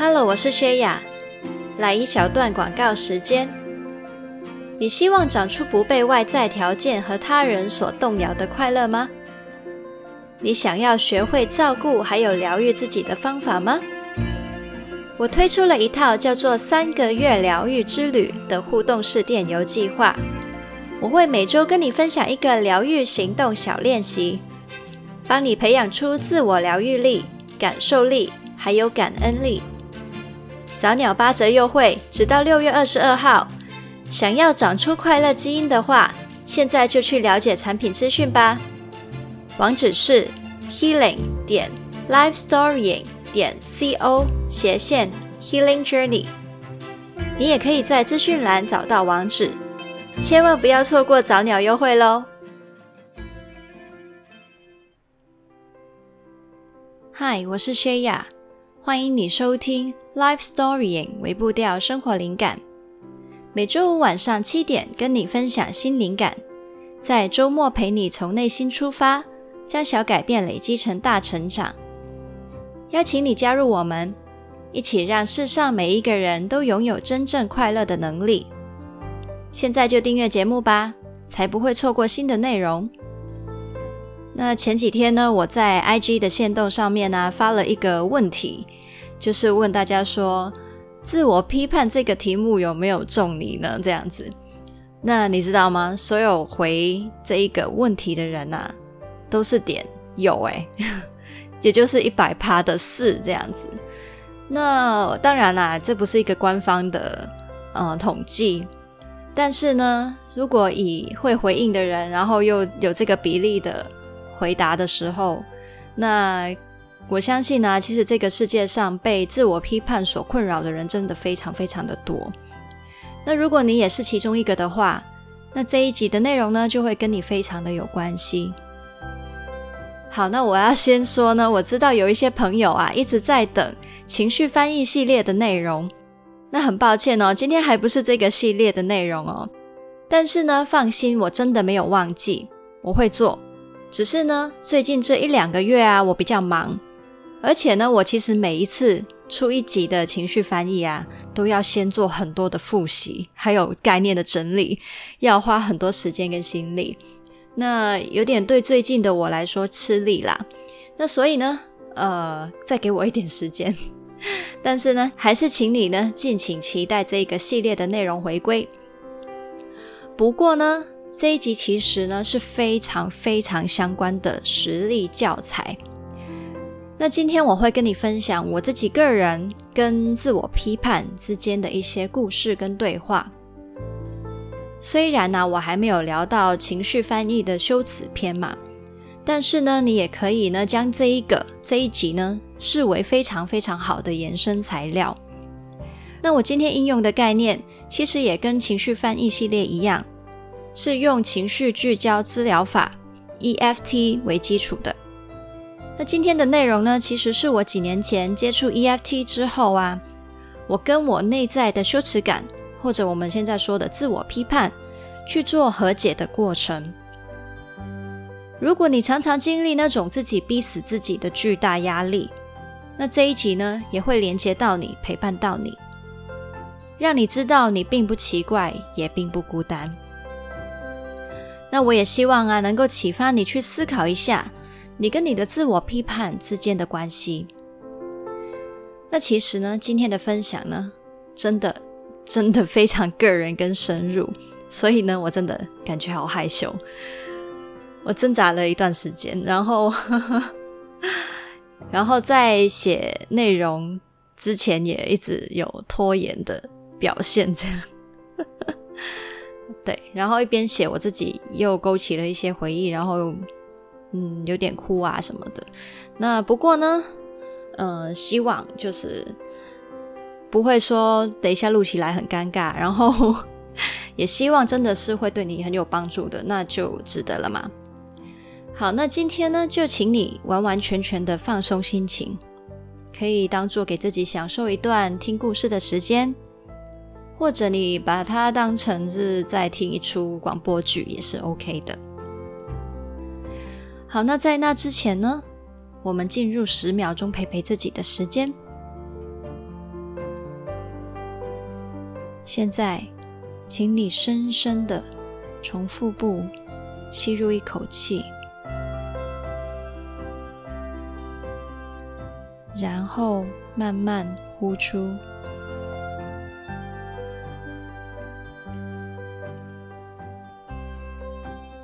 Hello，我是薛雅，来一小段广告时间。你希望长出不被外在条件和他人所动摇的快乐吗？你想要学会照顾还有疗愈自己的方法吗？我推出了一套叫做“三个月疗愈之旅”的互动式电邮计划。我会每周跟你分享一个疗愈行动小练习，帮你培养出自我疗愈力、感受力还有感恩力。早鸟八折优惠，直到六月二十二号。想要长出快乐基因的话，现在就去了解产品资讯吧。网址是 healing 点 lifestorying 点 co 斜线 healing journey。你也可以在资讯栏找到网址，千万不要错过早鸟优惠喽！嗨，我是薛雅。欢迎你收听《Life Storying》为步调生活灵感，每周五晚上七点跟你分享新灵感，在周末陪你从内心出发，将小改变累积成大成长。邀请你加入我们，一起让世上每一个人都拥有真正快乐的能力。现在就订阅节目吧，才不会错过新的内容。那前几天呢，我在 IG 的限动上面呢、发了一个问题，就是问大家说，自我批判这个题目有没有中你呢？这样子，那你知道吗？所有回这一个问题的人啊，都是点有诶、也就是一百趴的是这样子。那当然啦，这不是一个官方的呃统计，但是呢，如果以会回应的人，然后又有这个比例的。回答的时候，那我相信呢、其实这个世界上被自我批判所困扰的人真的非常非常的多。那如果你也是其中一个的话，那这一集的内容呢，就会跟你非常的有关系。好，那我要先说呢，我知道有一些朋友啊一直在等情绪翻译系列的内容，那很抱歉哦，今天还不是这个系列的内容哦。但是呢，放心，我真的没有忘记，我会做。只是呢，最近这一两个月啊，我比较忙，而且呢，我其实每一次出一集的情绪翻译啊，都要先做很多的复习，还有概念的整理，要花很多时间跟心力，那有点对最近的我来说吃力啦。那所以呢，呃，再给我一点时间，但是呢，还是请你呢，敬请期待这个系列的内容回归。不过呢，这一集其实呢是非常非常相关的实例教材。那今天我会跟你分享我自己个人跟自我批判之间的一些故事跟对话。虽然呢，我还没有聊到情绪翻译的修辞篇嘛，但是呢，你也可以呢将这一个这一集呢视为非常非常好的延伸材料。那我今天应用的概念其实也跟情绪翻译系列一样。是用情绪聚焦资疗法 （EFT） 为基础的。那今天的内容呢，其实是我几年前接触 EFT 之后啊，我跟我内在的羞耻感，或者我们现在说的自我批判，去做和解的过程。如果你常常经历那种自己逼死自己的巨大压力，那这一集呢，也会连接到你，陪伴到你，让你知道你并不奇怪，也并不孤单。那我也希望啊，能够启发你去思考一下，你跟你的自我批判之间的关系。那其实呢，今天的分享呢，真的真的非常个人跟深入，所以呢，我真的感觉好害羞。我挣扎了一段时间，然后，然后在写内容之前也一直有拖延的表现，这样。对，然后一边写，我自己又勾起了一些回忆，然后嗯，有点哭啊什么的。那不过呢，嗯、呃，希望就是不会说等一下录起来很尴尬，然后 也希望真的是会对你很有帮助的，那就值得了嘛。好，那今天呢，就请你完完全全的放松心情，可以当做给自己享受一段听故事的时间。或者你把它当成是在听一出广播剧也是 OK 的。好，那在那之前呢，我们进入十秒钟陪陪自己的时间。现在，请你深深的从腹部吸入一口气，然后慢慢呼出。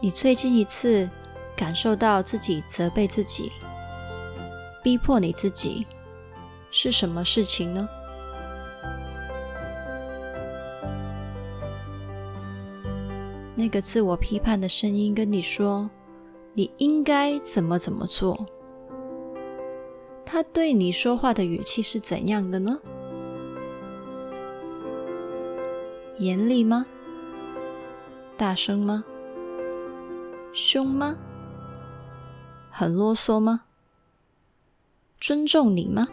你最近一次感受到自己责备自己、逼迫你自己是什么事情呢？那个自我批判的声音跟你说：“你应该怎么怎么做。”他对你说话的语气是怎样的呢？严厉吗？大声吗？凶吗？很啰嗦吗？尊重你吗？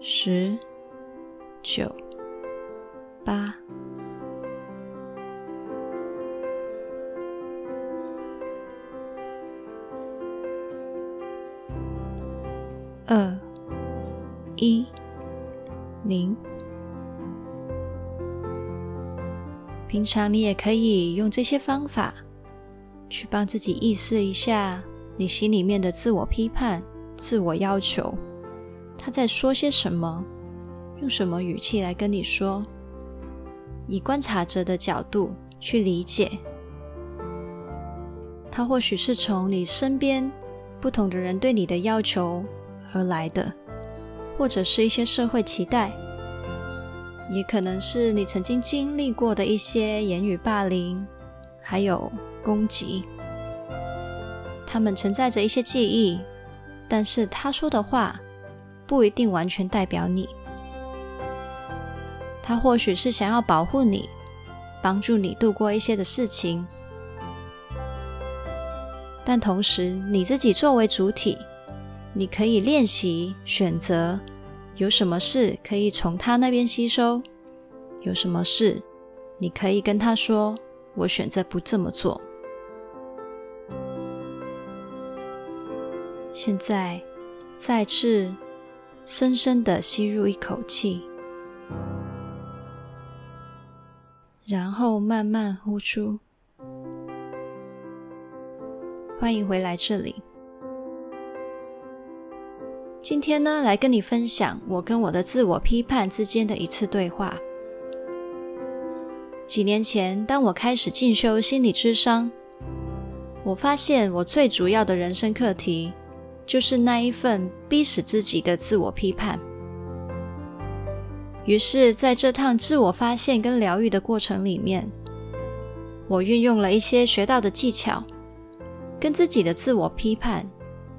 十、九、八、二、一、零。平常你也可以用这些方法去帮自己意识一下你心里面的自我批判、自我要求，他在说些什么，用什么语气来跟你说，以观察者的角度去理解。他或许是从你身边不同的人对你的要求而来的，或者是一些社会期待。也可能是你曾经经历过的一些言语霸凌，还有攻击，他们承载着一些记忆，但是他说的话不一定完全代表你。他或许是想要保护你，帮助你度过一些的事情，但同时你自己作为主体，你可以练习选择。有什么事可以从他那边吸收？有什么事你可以跟他说：“我选择不这么做。”现在，再次深深的吸入一口气，然后慢慢呼出。欢迎回来这里。今天呢，来跟你分享我跟我的自我批判之间的一次对话。几年前，当我开始进修心理智商，我发现我最主要的人生课题，就是那一份逼死自己的自我批判。于是，在这趟自我发现跟疗愈的过程里面，我运用了一些学到的技巧，跟自己的自我批判。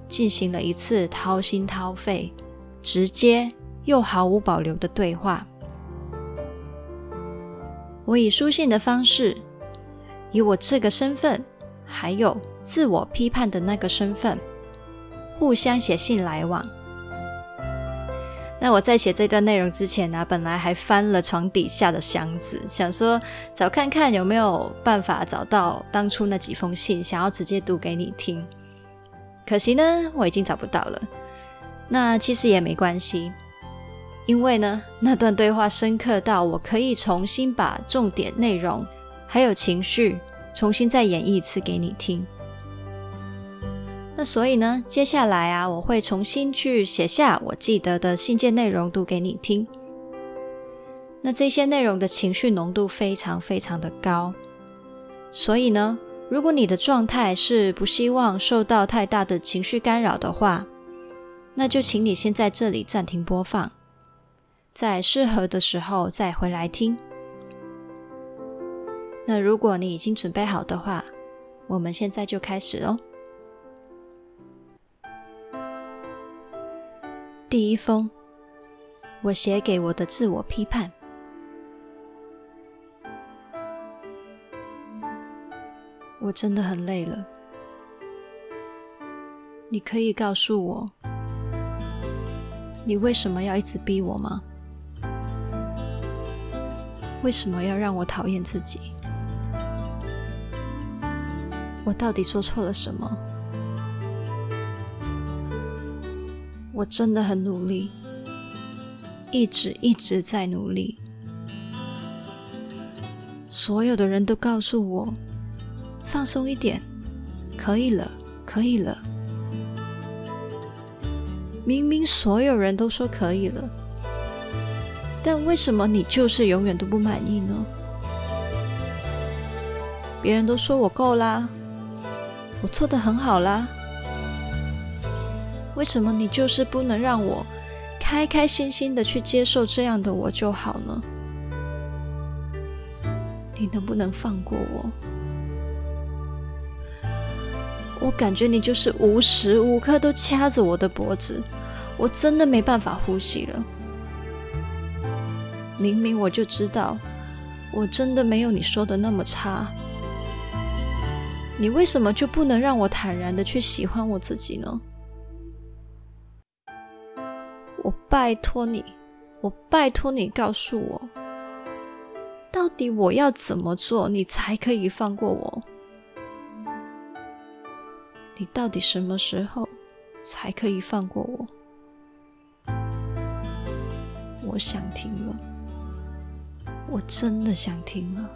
进行了一次掏心掏肺、直接又毫无保留的对话。我以书信的方式，以我这个身份，还有自我批判的那个身份，互相写信来往。那我在写这段内容之前呢，本来还翻了床底下的箱子，想说找看看有没有办法找到当初那几封信，想要直接读给你听。可惜呢，我已经找不到了。那其实也没关系，因为呢，那段对话深刻到我可以重新把重点内容还有情绪重新再演绎一次给你听。那所以呢，接下来啊，我会重新去写下我记得的信件内容读给你听。那这些内容的情绪浓度非常非常的高，所以呢。如果你的状态是不希望受到太大的情绪干扰的话，那就请你先在这里暂停播放，在适合的时候再回来听。那如果你已经准备好的话，我们现在就开始哦。第一封，我写给我的自我批判。我真的很累了，你可以告诉我，你为什么要一直逼我吗？为什么要让我讨厌自己？我到底做错了什么？我真的很努力，一直一直在努力。所有的人都告诉我，放松一点，可以了，可以了。明明所有人都说可以了，但为什么你就是永远都不满意呢？别人都说我够啦，我做得很好啦，为什么你就是不能让我开开心心的去接受这样的我就好呢？你能不能放过我？我感觉你就是无时无刻都掐着我的脖子，我真的没办法呼吸了。明明我就知道，我真的没有你说的那么差。你为什么就不能让我坦然的去喜欢我自己呢？拜托你，我拜托你告诉我，到底我要怎么做，你才可以放过我？你到底什么时候才可以放过我？我想听了，我真的想听了。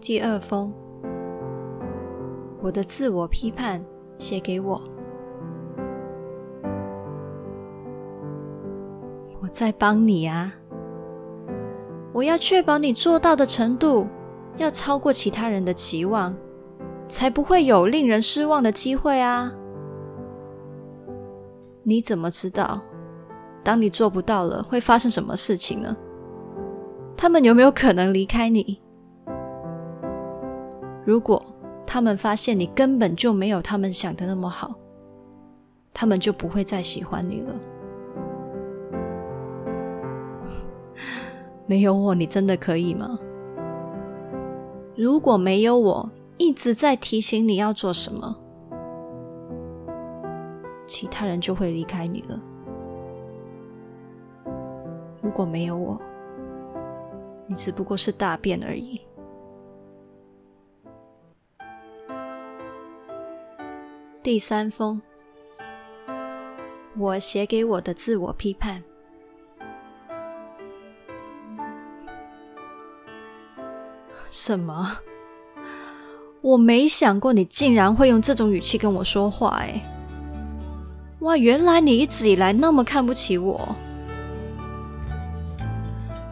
第二封，我的自我批判写给我。我在帮你啊，我要确保你做到的程度。要超过其他人的期望，才不会有令人失望的机会啊！你怎么知道，当你做不到了，会发生什么事情呢？他们有没有可能离开你？如果他们发现你根本就没有他们想的那么好，他们就不会再喜欢你了。没有我，你真的可以吗？如果没有我一直在提醒你要做什么，其他人就会离开你了。如果没有我，你只不过是大便而已。第三封，我写给我的自我批判。什么？我没想过你竟然会用这种语气跟我说话，哎！哇，原来你一直以来那么看不起我。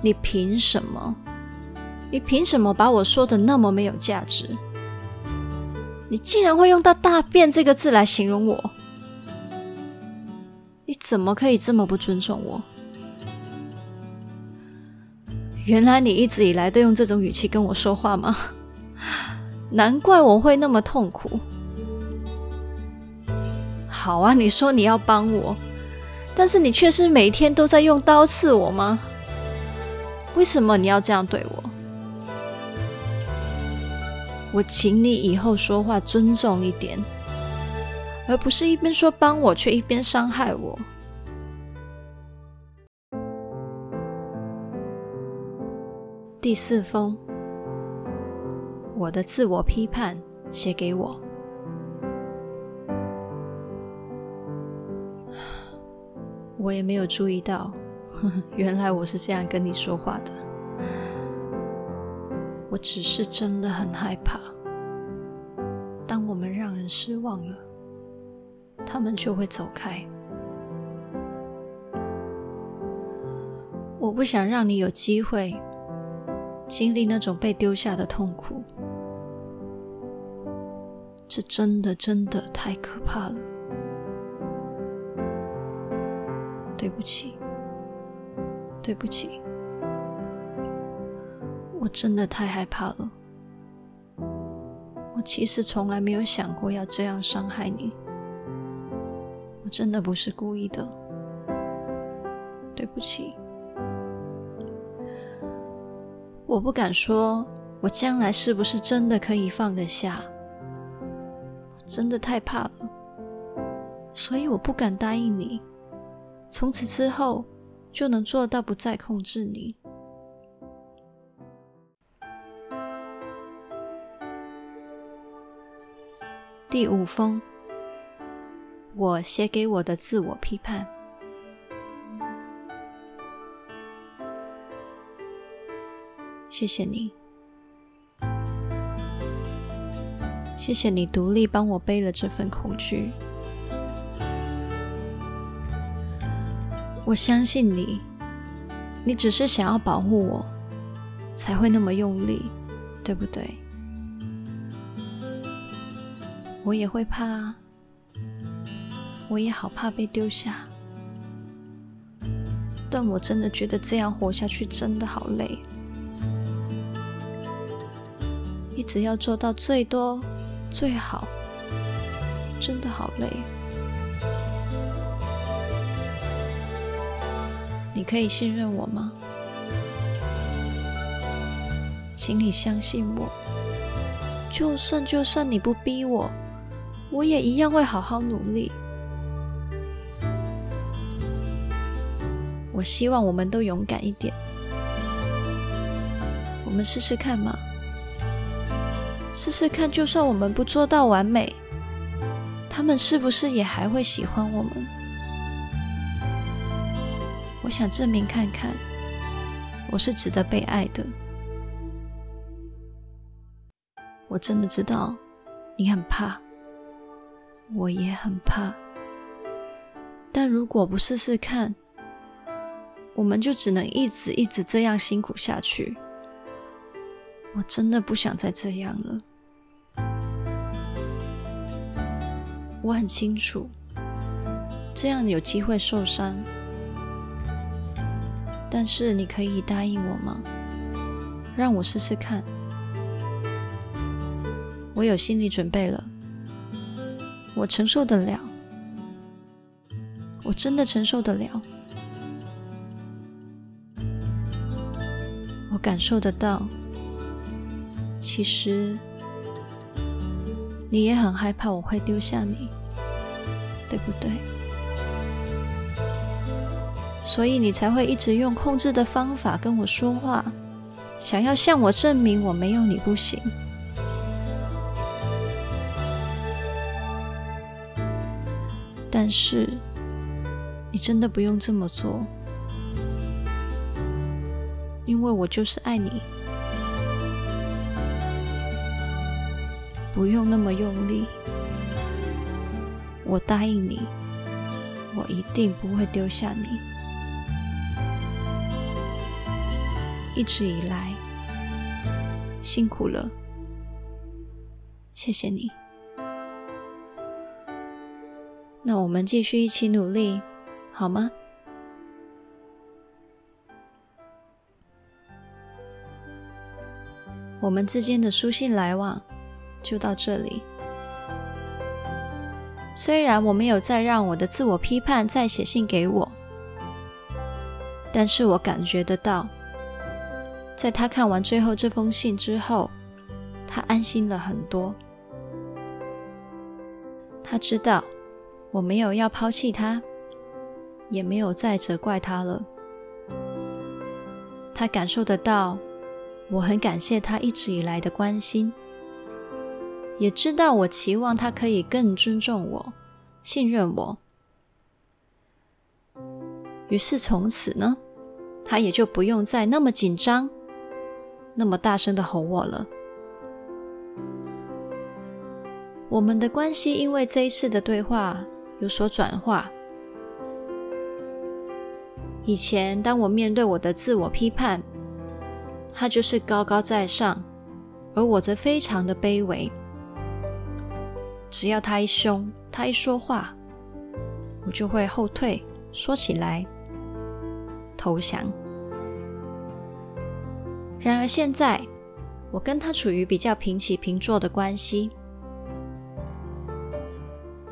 你凭什么？你凭什么把我说的那么没有价值？你竟然会用到“大便”这个字来形容我？你怎么可以这么不尊重我？原来你一直以来都用这种语气跟我说话吗？难怪我会那么痛苦。好啊，你说你要帮我，但是你却是每天都在用刀刺我吗？为什么你要这样对我？我请你以后说话尊重一点，而不是一边说帮我，却一边伤害我。第四封，我的自我批判写给我。我也没有注意到，呵呵，原来我是这样跟你说话的。我只是真的很害怕，当我们让人失望了，他们就会走开。我不想让你有机会。经历那种被丢下的痛苦，这真的真的太可怕了。对不起，对不起，我真的太害怕了。我其实从来没有想过要这样伤害你，我真的不是故意的。对不起。我不敢说，我将来是不是真的可以放得下？我真的太怕了，所以我不敢答应你，从此之后就能做到不再控制你。第五封，我写给我的自我批判。谢谢你，谢谢你独立帮我背了这份恐惧。我相信你，你只是想要保护我，才会那么用力，对不对？我也会怕，我也好怕被丢下，但我真的觉得这样活下去真的好累，一直要做到最多最好，真的好累。你可以信任我吗？请你相信我，就算就算你不逼我。我也一样会好好努力。我希望我们都勇敢一点。我们试试看嘛，试试看，就算我们不做到完美，他们是不是也还会喜欢我们？我想证明看看，我是值得被爱的。我真的知道你很怕。我也很怕，但如果不试试看，我们就只能一直一直这样辛苦下去。我真的不想再这样了。我很清楚，这样有机会受伤，但是你可以答应我吗？让我试试看。我有心理准备了。我承受得了，我真的承受得了。我感受得到，其实你也很害怕我会丢下你，对不对？所以你才会一直用控制的方法跟我说话，想要向我证明我没有你不行。但是，你真的不用这么做，因为我就是爱你，不用那么用力。我答应你，我一定不会丢下你。一直以来，辛苦了，谢谢你。那我们继续一起努力，好吗？我们之间的书信来往就到这里。虽然我没有再让我的自我批判再写信给我，但是我感觉得到，在他看完最后这封信之后，他安心了很多。他知道。我没有要抛弃他，也没有再责怪他了。他感受得到，我很感谢他一直以来的关心，也知道我期望他可以更尊重我、信任我。于是从此呢，他也就不用再那么紧张、那么大声的吼我了。我们的关系因为这一次的对话。有所转化。以前，当我面对我的自我批判，他就是高高在上，而我则非常的卑微。只要他一凶，他一说话，我就会后退，缩起来，投降。然而现在，我跟他处于比较平起平坐的关系。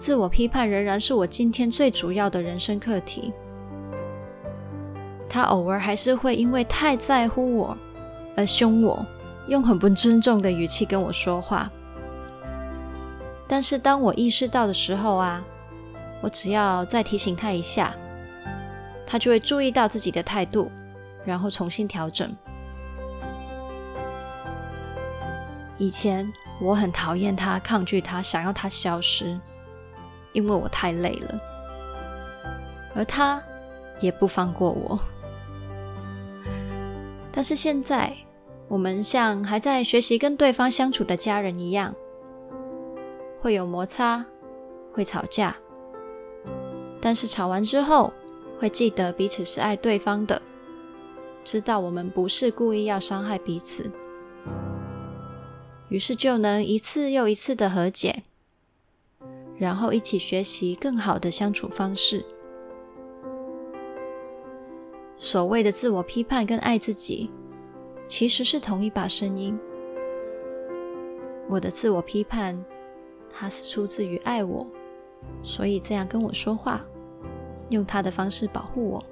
自我批判仍然是我今天最主要的人生课题。他偶尔还是会因为太在乎我而凶我，用很不尊重的语气跟我说话。但是当我意识到的时候啊，我只要再提醒他一下，他就会注意到自己的态度，然后重新调整。以前我很讨厌他，抗拒他，想要他消失。因为我太累了。而他也不放过我。但是现在，我们像还在学习跟对方相处的家人一样，会有摩擦，会吵架，但是吵完之后，会记得彼此是爱对方的，知道我们不是故意要伤害彼此，于是就能一次又一次的和解，然后一起学习更好的相处方式。所谓的自我批判跟爱自己，其实是同一把声音。我的自我批判，它是出自于爱我，所以这样跟我说话，用他的方式保护我。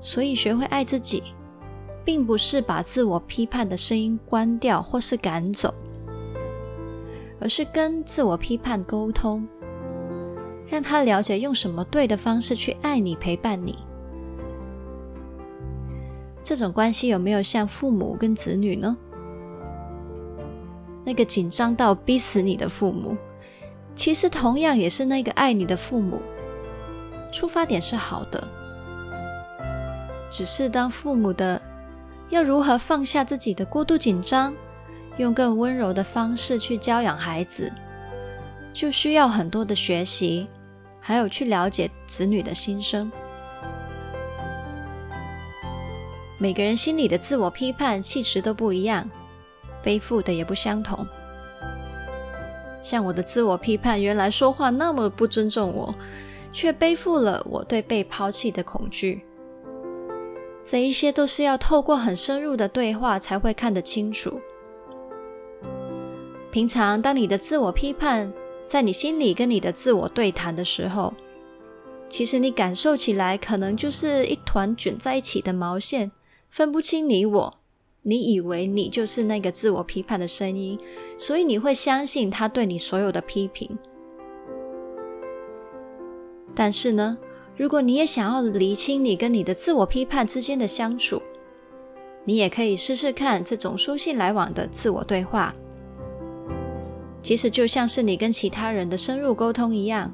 所以学会爱自己，并不是把自我批判的声音关掉或是赶走，而是跟自我批判沟通。让他了解用什么对的方式去爱你、陪伴你。这种关系有没有像父母跟子女呢？那个紧张到逼死你的父母，其实同样也是那个爱你的父母。出发点是好的，只是当父母的要如何放下自己的过度紧张，用更温柔的方式去教养孩子，就需要很多的学习。还有去了解子女的心声。每个人心里的自我批判气质都不一样，背负的也不相同。像我的自我批判，原来说话那么不尊重我，却背负了我对被抛弃的恐惧。这一些都是要透过很深入的对话才会看得清楚。平常当你的自我批判，在你心里跟你的自我对谈的时候，其实你感受起来可能就是一团卷在一起的毛线，分不清你我。你以为你就是那个自我批判的声音，所以你会相信他对你所有的批评。但是呢，如果你也想要厘清你跟你的自我批判之间的相处，你也可以试试看这种书信来往的自我对话。其实就像是你跟其他人的深入沟通一样，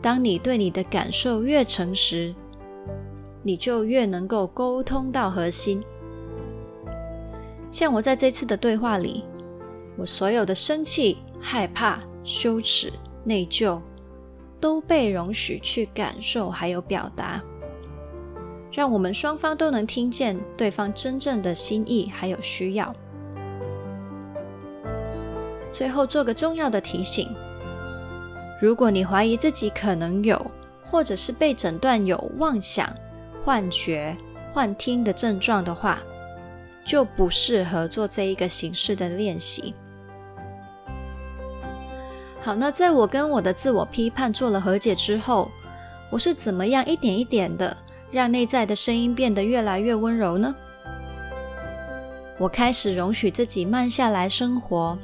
当你对你的感受越诚实，你就越能够沟通到核心。像我在这次的对话里，我所有的生气、害怕、羞耻、内疚，都被容许去感受还有表达，让我们双方都能听见对方真正的心意还有需要。最后做个重要的提醒：如果你怀疑自己可能有，或者是被诊断有妄想、幻觉、幻听的症状的话，就不适合做这一个形式的练习。好，那在我跟我的自我批判做了和解之后，我是怎么样一点一点的让内在的声音变得越来越温柔呢？我开始容许自己慢下来生活。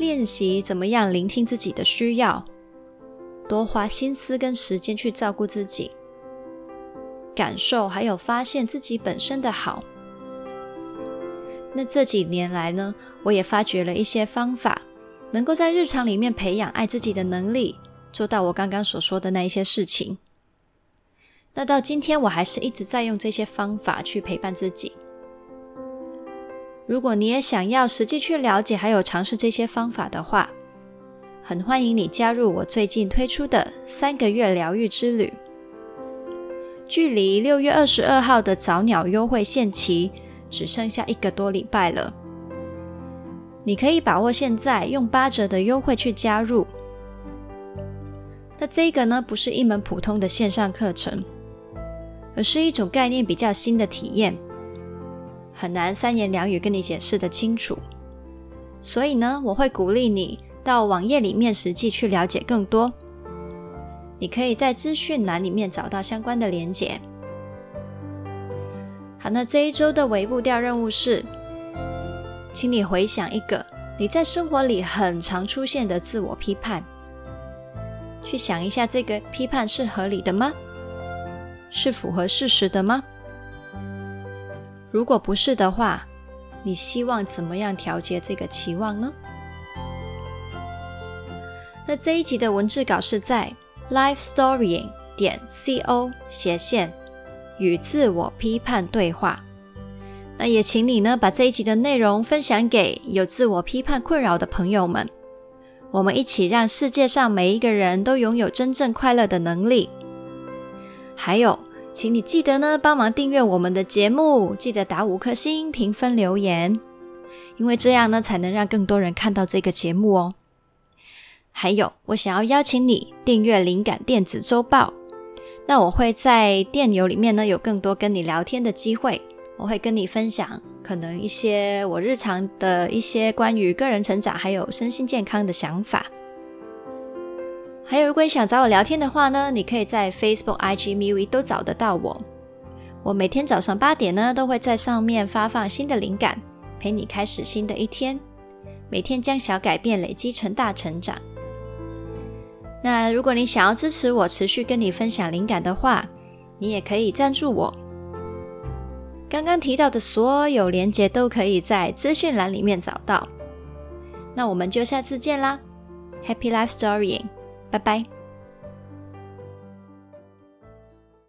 练习怎么样聆听自己的需要，多花心思跟时间去照顾自己，感受还有发现自己本身的好。那这几年来呢，我也发掘了一些方法，能够在日常里面培养爱自己的能力，做到我刚刚所说的那一些事情。那到今天，我还是一直在用这些方法去陪伴自己。如果你也想要实际去了解，还有尝试这些方法的话，很欢迎你加入我最近推出的三个月疗愈之旅。距离六月二十二号的早鸟优惠限期只剩下一个多礼拜了，你可以把握现在用八折的优惠去加入。那这个呢，不是一门普通的线上课程，而是一种概念比较新的体验。很难三言两语跟你解释得清楚，所以呢，我会鼓励你到网页里面实际去了解更多。你可以在资讯栏里面找到相关的连结。好，那这一周的微步调任务是，请你回想一个你在生活里很常出现的自我批判，去想一下这个批判是合理的吗？是符合事实的吗？如果不是的话，你希望怎么样调节这个期望呢？那这一集的文字稿是在 lifestorying 点 co 斜线与自我批判对话。那也请你呢把这一集的内容分享给有自我批判困扰的朋友们，我们一起让世界上每一个人都拥有真正快乐的能力。还有，请你记得呢帮忙订阅我们的节目，记得打五颗星评分留言，因为这样呢才能让更多人看到这个节目哦。还有，我想要邀请你订阅灵感电子周报，那我会在电邮里面呢有更多跟你聊天的机会。我会跟你分享可能一些我日常的一些关于个人成长还有身心健康的想法。还有，如果你想找我聊天的话呢，你可以在 Facebook、IG、MeWe 都找得到我。我每天早上八点呢都会在上面发放新的灵感，陪你开始新的一天。每天将小改变累积成大成长。那如果你想要支持我持续跟你分享灵感的话，你也可以赞助我。刚刚提到的所有连接都可以在资讯栏里面找到。那我们就下次见啦，Happy Life Storying，拜拜。